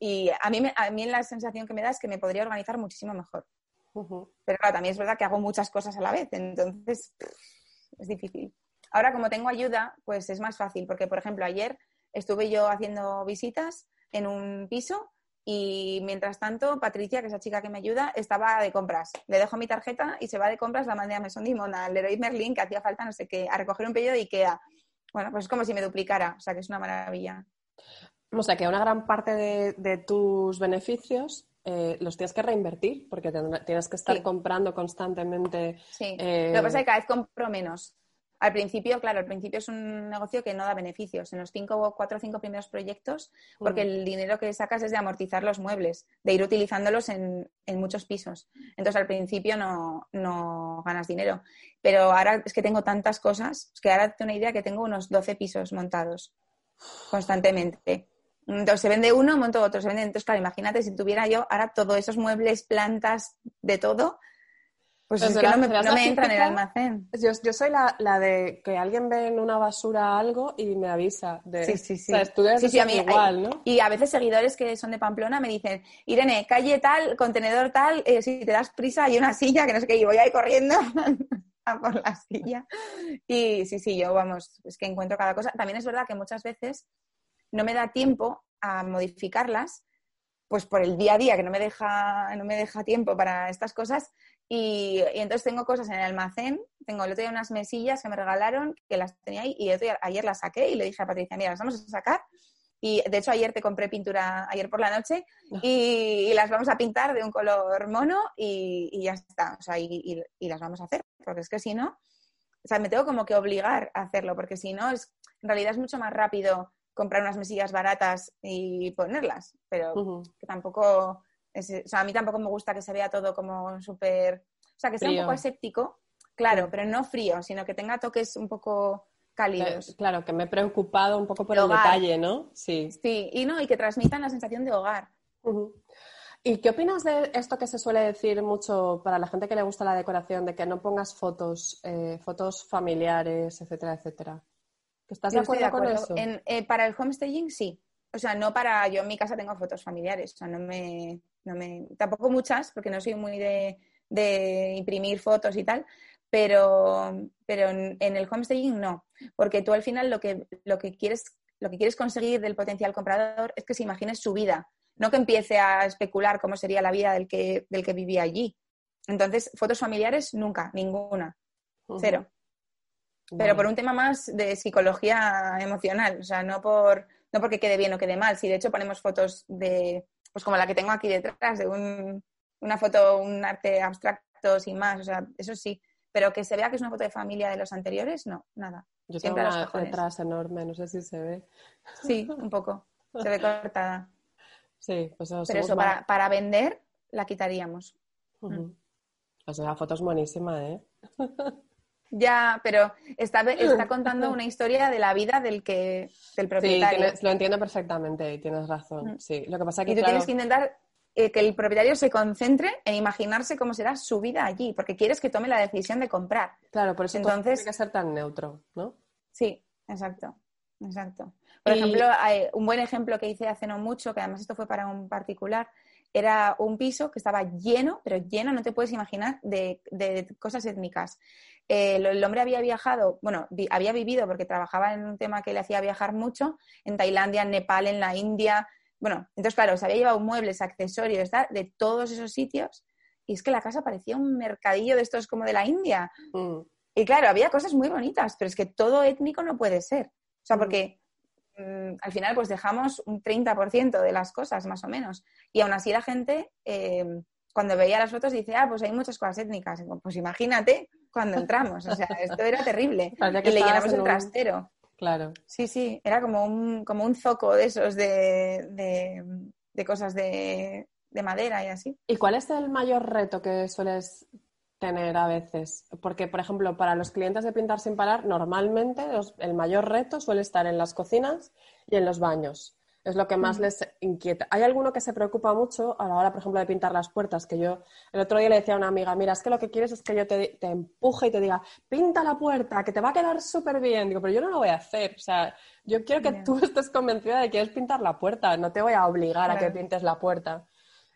Y a mí, a mí la sensación que me da es que me podría organizar muchísimo mejor. Pero claro, también es verdad que hago muchas cosas a la vez, entonces es difícil. Ahora, como tengo ayuda, pues es más fácil, porque por ejemplo, ayer estuve yo haciendo visitas en un piso y mientras tanto, Patricia, que es la chica que me ayuda, estaba de compras. Le dejo mi tarjeta y se va de compras, la mandé a Maison Dimona, al Leroy Merlin, que hacía falta no sé qué, a recoger un pedido de Ikea. Bueno, pues es como si me duplicara, o sea que es una maravilla. O sea que una gran parte de, tus beneficios eh, los tienes que reinvertir porque tienes que estar comprando constantemente. Sí, eh, lo que pasa es que cada vez compro menos. Al principio, claro, al principio es un negocio que no da beneficios en los cinco, cuatro o cinco primeros proyectos, porque el dinero que sacas es de amortizar los muebles, de ir utilizándolos en, muchos pisos. Entonces, al principio no, no, ganas dinero. Pero ahora es que tengo tantas cosas, es que ahora tengo una idea que tengo unos 12 pisos montados constantemente. Entonces se vende uno, monto otro, se vende. Entonces, claro, imagínate si tuviera yo ahora todos esos muebles, plantas, de todo, pues es que no me, no entra en el almacén. Yo, yo soy la, la, de que alguien ve en una basura algo y me avisa. De, sí, sí, sí. O sea, tú sí, a mí, igual, ¿no? Y a veces seguidores que son de Pamplona me dicen, Irene, calle tal, contenedor tal, eh, si te das prisa hay una silla, que no sé qué, y voy ahí corriendo a por la silla. Y sí, sí, yo, vamos, es que encuentro cada cosa. También es verdad que muchas veces no me da tiempo a modificarlas pues por el día a día que no me deja, no me deja tiempo para estas cosas, y, entonces tengo cosas en el almacén, tengo el otro día unas mesillas que me regalaron, que las tenía ahí, y ayer las saqué y le dije a Patricia, mira, las vamos a sacar. Y de hecho ayer te compré pintura, ayer por la noche, y, las vamos a pintar de un color mono y, ya está. O sea, y, las vamos a hacer, porque es que si no, o sea, me tengo como que obligar a hacerlo, porque si no, es, en realidad es mucho más rápido comprar unas mesillas baratas y ponerlas, pero que tampoco o sea, a mí tampoco me gusta que se vea todo como súper... O sea, que sea un poco escéptico, claro, pero no frío, sino que tenga toques un poco cálidos. Claro, que me he preocupado un poco por el detalle, ¿no? Sí. Sí, y no, y que transmitan la sensación de hogar. ¿Y qué opinas de esto que se suele decir mucho para la gente que le gusta la decoración, de que no pongas fotos, eh, fotos familiares, etcétera, etcétera? ¿Estás de acuerdo, con eso? Eh, para el homestaging sí. O sea, no para. Yo en mi casa tengo fotos familiares. O sea, no me. No me tampoco muchas, porque no soy muy de, de imprimir fotos y tal. Pero, pero en, el homestaging no. Porque tú al final lo que, lo que quieres lo que quieres conseguir del potencial comprador es que se imagine su vida, no que empiece a especular cómo sería la vida del que, del que vivía allí. Entonces, fotos familiares, nunca, ninguna, cero. Pero por un tema más de psicología emocional, o sea, no, por, no porque quede bien o quede mal. Si de hecho ponemos fotos de, pues como la que tengo aquí detrás, de un, una foto, un arte abstracto sin más, o sea, eso sí. Pero que se vea que es una foto de familia de los anteriores, no, nada. Yo tengo una detrás enorme, no sé si se ve. Sí, un poco. Se ve cortada. Sí, pues eso, Pero eso, para, para, vender, la quitaríamos. O sea, la foto es buenísima, ¿eh? Ya, pero está, está contando una historia de la vida del que del propietario. Sí, lo entiendo perfectamente y tienes razón. Mm. Sí, lo que pasa que y tú tienes que intentar eh, que el propietario se concentre en imaginarse cómo será su vida allí, porque quieres que tome la decisión de comprar. Claro, por eso Entonces, tiene que ser tan neutro, ¿no? Sí, exacto, exacto. Por ejemplo, un buen ejemplo que hice hace no mucho, que además esto fue para un particular, era un piso que estaba lleno, pero lleno, no te puedes imaginar, de, cosas étnicas. Eh, el hombre había viajado, bueno, había vivido porque trabajaba en un tema que le hacía viajar mucho, en Tailandia, en Nepal, en la India. Bueno, entonces, claro, se había llevado muebles, accesorios, de todos esos sitios. Y es que la casa parecía un mercadillo de estos como de la India. Mm. Y claro, había cosas muy bonitas, pero es que todo étnico no puede ser. O sea, mm. porque Mm, al final pues dejamos un 30% de las cosas más o menos. Y aún así la gente eh, cuando veía las fotos dice, ah, pues hay muchas cosas étnicas. Pues imagínate cuando entramos, o sea, esto era terrible. y le llenamos el trastero. Claro. Sí, sí, era como un, como un zoco de esos de, de cosas de, de madera y así. ¿Y cuál es el mayor reto que sueles tener a veces. Porque, por ejemplo, para los clientes de pintar sin parar, normalmente el mayor reto suele estar en las cocinas y en los baños. Es lo que más les inquieta. Hay alguno que se preocupa mucho a la hora, por ejemplo, de pintar las puertas, que yo el otro día le decía a una amiga, mira, es que lo que quieres es que yo te, empuje y te diga, pinta la puerta, que te va a quedar súper bien. Digo, pero yo no lo voy a hacer. O sea, yo quiero que tú estés convencida de que quieres pintar la puerta, no te voy a obligar a que pintes la puerta.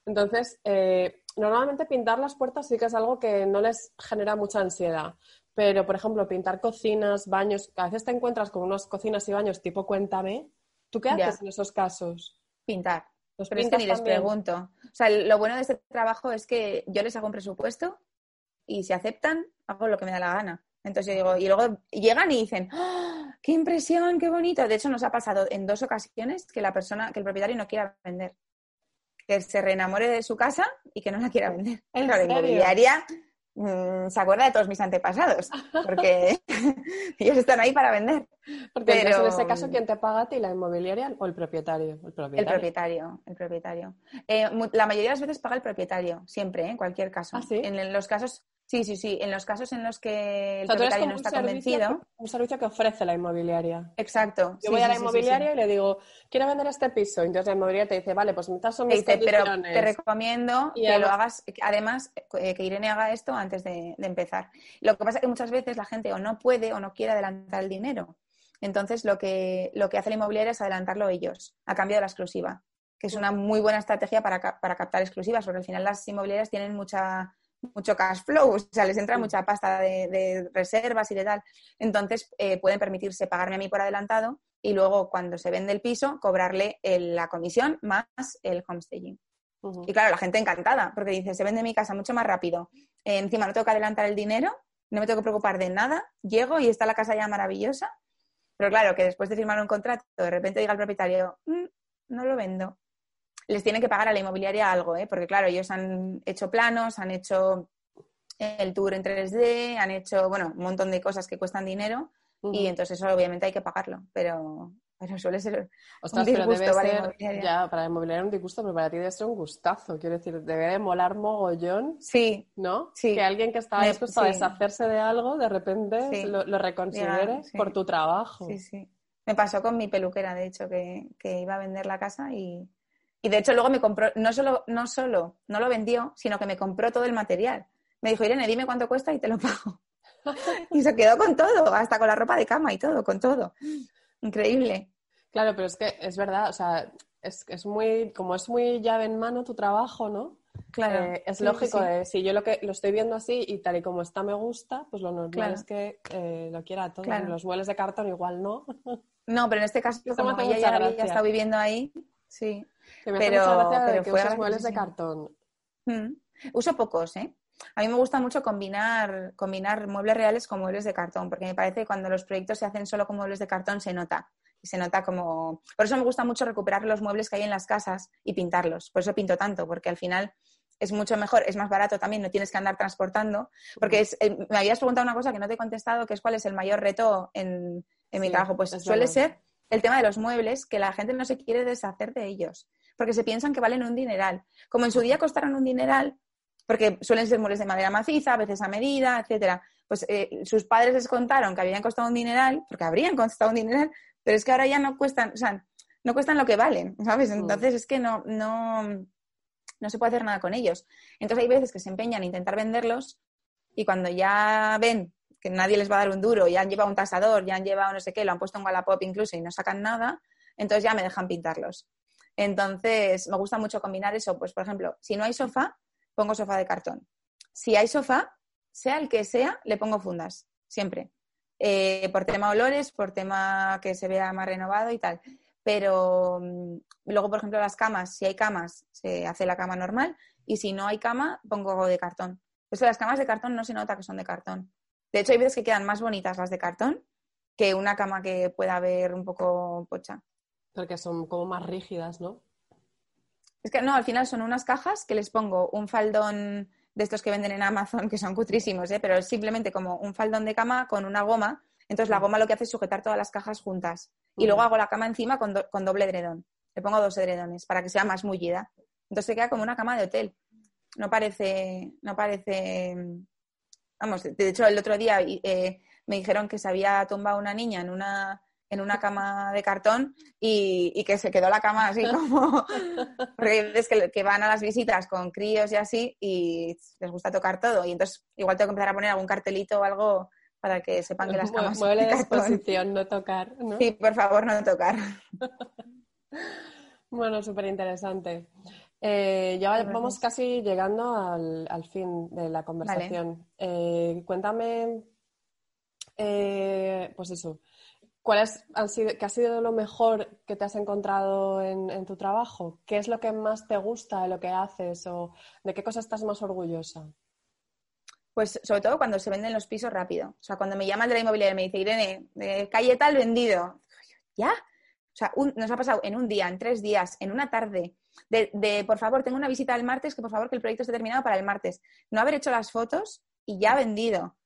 Entonces, eh, normalmente pintar las puertas sí que es algo que no les genera mucha ansiedad. Pero, por ejemplo, pintar cocinas, baños, a veces te encuentras con unas cocinas y baños tipo cuéntame. ¿Tú qué haces en esos casos? Pintar. Pero es que ni les pregunto. O sea, lo bueno de este trabajo es que yo les hago un presupuesto y si aceptan, hago lo que me da la gana. Entonces yo digo, y luego llegan y dicen, ¡Ah! ¡qué impresión, qué bonito! De hecho, nos ha pasado en dos ocasiones que la persona, que el propietario no quiera vender que se reenamore de su casa y que no la quiera vender. la inmobiliaria mm, se acuerda de todos mis antepasados, porque ellos están ahí para vender. Porque en ese caso, ¿quién te paga a ti, la inmobiliaria o el propietario? El propietario. El propietario, eh, la mayoría de las veces paga el propietario, siempre, ¿eh? en cualquier caso. ¿Ah, en los casos Sí, sí, sí. En los casos en los que el propietario no está convencido. Un servicio que ofrece la inmobiliaria. Exacto. Yo voy a la inmobiliaria y le digo, quiero vender este piso. Entonces la inmobiliaria te dice, vale, pues estas son mis Pero te recomiendo que lo hagas, además, eh, que Irene haga esto antes de, empezar. Lo que pasa es que muchas veces la gente o no puede o no quiere adelantar el dinero. Entonces lo que, lo que hace la inmobiliaria es adelantarlo ellos, a cambio de la exclusiva que es una muy buena estrategia para, para captar exclusivas, porque al final las inmobiliarias tienen mucha mucho cash flow, o sea, les entra mucha pasta de, reservas y de tal. Entonces, eh, pueden permitirse pagarme a mí por adelantado y luego, cuando se vende el piso, cobrarle la comisión más el homestaging. Y claro, la gente encantada, porque dice, se vende mi casa mucho más rápido. Eh, encima no tengo que adelantar el dinero, no me tengo que preocupar de nada, llego y está la casa ya maravillosa. Pero claro, que después de firmar un contrato, de repente diga el propietario, mm, no lo vendo les tienen que pagar a la inmobiliaria algo, ¿eh? porque claro, ellos han hecho planos, han hecho el tour en 3D, han hecho, bueno, un montón de cosas que cuestan dinero y entonces eso obviamente hay que pagarlo, pero, pero suele ser un disgusto para la inmobiliaria. Ya, para la inmobiliaria un disgusto, pero para ti debe ser un gustazo, quiero decir, debe de molar mogollón. Sí. ¿No? Sí. Que alguien que está dispuesto a deshacerse de algo, de repente lo, lo, reconsidere por tu trabajo. Sí, sí. Me pasó con mi peluquera, de hecho, que, que iba a vender la casa y Y de hecho luego me compró, no solo, no solo, no lo vendió, sino que me compró todo el material. Me dijo, Irene, dime cuánto cuesta y te lo pago. y se quedó con todo, hasta con la ropa de cama y todo, con todo. Increíble. Claro, pero es que es verdad, o sea, es, es muy, como es muy llave en mano tu trabajo, ¿no? Claro. Eh, es lógico, si yo lo que lo estoy viendo así y tal y como está me gusta, pues lo normal es que eh, lo quiera todo. Los muebles de cartón igual no. No, pero en este caso, como ella ya había estado viviendo ahí, sí. Que me pero, hace mucha gracia pero que muebles de cartón. Mm. Uso pocos, ¿eh? A mí me gusta mucho combinar, combinar muebles reales con muebles de cartón, porque me parece que cuando los proyectos se hacen solo con muebles de cartón se nota. Y se nota como. Por eso me gusta mucho recuperar los muebles que hay en las casas y pintarlos. Por eso pinto tanto, porque al final es mucho mejor, es más barato también, no tienes que andar transportando. Porque eh, me habías preguntado una cosa que no te he contestado, que es cuál es el mayor reto en, mi trabajo. Pues suele ser el tema de los muebles, que la gente no se quiere deshacer de ellos, porque se piensan que valen un dineral. Como en su día costaron un dineral, porque suelen ser muebles de madera maciza, a veces a medida, etcétera. Pues eh, sus padres les contaron que habían costado un dineral, porque habrían costado un dineral, pero es que ahora ya no cuestan, o sea, no cuestan lo que valen, ¿sabes? Mm. Entonces es que no, no, no se puede hacer nada con ellos. Entonces hay veces que se empeñan en intentar venderlos y cuando ya ven que nadie les va a dar un duro, ya han llevado un tasador, ya han llevado no sé qué, lo han puesto en Wallapop incluso y no sacan nada, entonces ya me dejan pintarlos. Entonces, me gusta mucho combinar eso. Pues, por ejemplo, si no hay sofá, pongo sofá de cartón. Si hay sofá, sea el que sea, le pongo fundas, siempre. Eh, por tema olores, por tema que se vea más renovado y tal. Pero mm, luego, por ejemplo, las camas, si hay camas, se hace la cama normal y si no hay cama, pongo de cartón. Eso, las camas de cartón no se nota que son de cartón. De hecho, hay veces que quedan más bonitas las de cartón que una cama que pueda haber un poco pocha. Porque son como más rígidas, ¿no? Es que no, al final son unas cajas que les pongo un faldón de estos que venden en Amazon, que son cutrísimos, ¿eh? pero es simplemente como un faldón de cama con una goma. Entonces la goma lo que hace es sujetar todas las cajas juntas. Y luego hago la cama encima con, con doble edredón. Le pongo dos edredones para que sea más mullida. Entonces se queda como una cama de hotel. No parece, no parece. Vamos, de hecho el otro día eh, me dijeron que se había tumbado una niña en una en una cama de cartón y, que se quedó la cama así como... Porque es que, que, van a las visitas con críos y así y les gusta tocar todo. Y entonces igual tengo que empezar a poner algún cartelito o algo para que sepan que las camas Mueble de exposición, no tocar, ¿no? Sí, por favor, no tocar. bueno, súper interesante. Eh, ya vamos casi llegando al, fin de la conversación. Eh, cuéntame, eh, pues eso, ¿cuál han sido, qué ha sido lo mejor que te has encontrado en, en, tu trabajo? ¿Qué es lo que más te gusta de lo que haces o de qué cosa estás más orgullosa? Pues sobre todo cuando se venden los pisos rápido. O sea, cuando me llama el de la inmobiliaria y me dice, Irene, de calle tal vendido. ¿Ya? O sea, nos ha pasado en un día, en tres días, en una tarde, de, por favor, tengo una visita el martes, que por favor que el proyecto esté terminado para el martes. No haber hecho las fotos y ya vendido.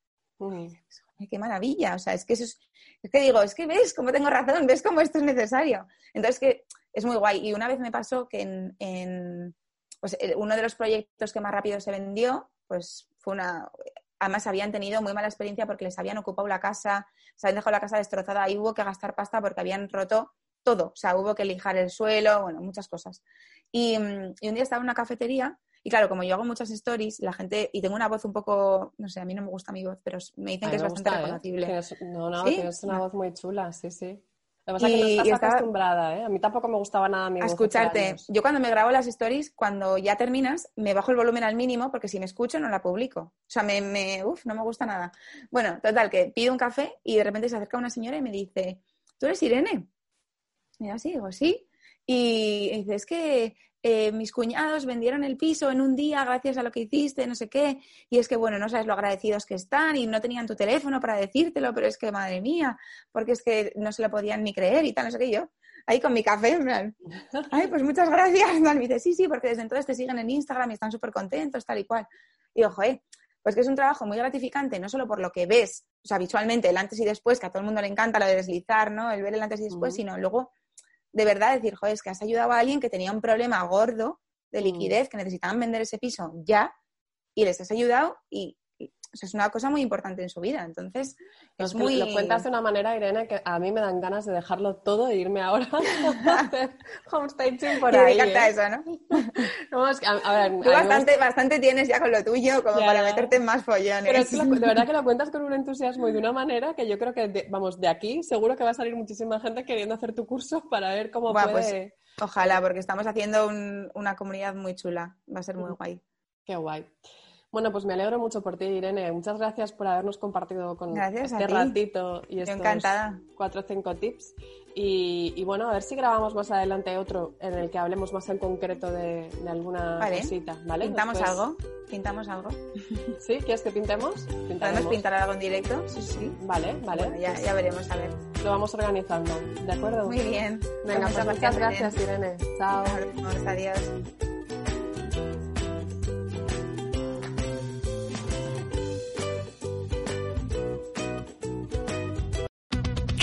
¡Qué maravilla! O sea, es que eso es, es que digo, es que ves cómo tengo razón, ves cómo esto es necesario. Entonces, que es muy guay. Y una vez me pasó que en, en pues, uno de los proyectos que más rápido se vendió, pues fue una... Además, habían tenido muy mala experiencia porque les habían ocupado la casa, se habían dejado la casa destrozada y hubo que gastar pasta porque habían roto todo. O sea, hubo que lijar el suelo, bueno, muchas cosas. Y, un día estaba en una cafetería y claro, como yo hago muchas stories, la gente, y tengo una voz un poco, no sé, a mí no me gusta mi voz, pero me dicen que es bastante ¿eh? reconocible. no, no, tienes una voz muy chula, sí, sí. Lo que pasa es que no estás acostumbrada, ¿eh? A mí tampoco me gustaba nada mi A escucharte. Yo cuando me grabo las stories, cuando ya terminas, me bajo el volumen al mínimo porque si me escucho no la publico. O sea, me, me uf, no me gusta nada. Bueno, total, que pido un café y de repente se acerca una señora y me dice, ¿tú eres Irene? Y yo así, digo, sí. Y dice, es que eh, mis cuñados vendieron el piso en un día gracias a lo que hiciste, no sé qué, y es que, bueno, no sabes lo agradecidos que están y no tenían tu teléfono para decírtelo, pero es que, madre mía, porque es que no se lo podían ni creer y tal, no sé qué, yo ahí con mi café, ay, pues muchas gracias, me dice, sí, sí, porque desde entonces te siguen en Instagram y están súper contentos, tal y cual. Y ojo, eh, pues que es un trabajo muy gratificante, no solo por lo que ves, o sea, visualmente, el antes y después, que a todo el mundo le encanta lo de deslizar, ¿no? El ver el antes y después, sino luego de verdad decir, joder, es que has ayudado a alguien que tenía un problema gordo de mm. liquidez, que necesitaban vender ese piso ya, y les has ayudado y, es una cosa muy importante en su vida. Entonces, es muy... Lo cuentas de una manera, Irene, que a mí me dan ganas de dejarlo todo e irme ahora a hacer homestaging por ahí. ¿eh? a eso, ¿no? no es que, a, ver, Tú bastante, bastante tienes ya con lo tuyo como para meterte en más follones. Pero es que de verdad que lo cuentas con un entusiasmo y de una manera que yo creo que, vamos, de aquí seguro que va a salir muchísima gente queriendo hacer tu curso para ver cómo puede... Pues, ojalá, porque estamos haciendo una comunidad muy chula. Va a ser muy guay. Qué guay. Bueno, pues me alegro mucho por ti, Irene. Muchas gracias por habernos compartido con este ratito y estos encantada. cuatro o cinco tips. Y, bueno, a ver si grabamos más adelante otro en el que hablemos más en concreto de, alguna cosita. ¿vale? ¿Pintamos algo? ¿Pintamos algo? ¿Sí? ¿Quieres que pintemos? ¿Podemos pintar algo en directo? Sí, sí. Vale, vale. ya, ya veremos, a ver. Lo vamos organizando, ¿de acuerdo? Muy bien. Venga, pues muchas gracias, Irene. Chao. Adiós.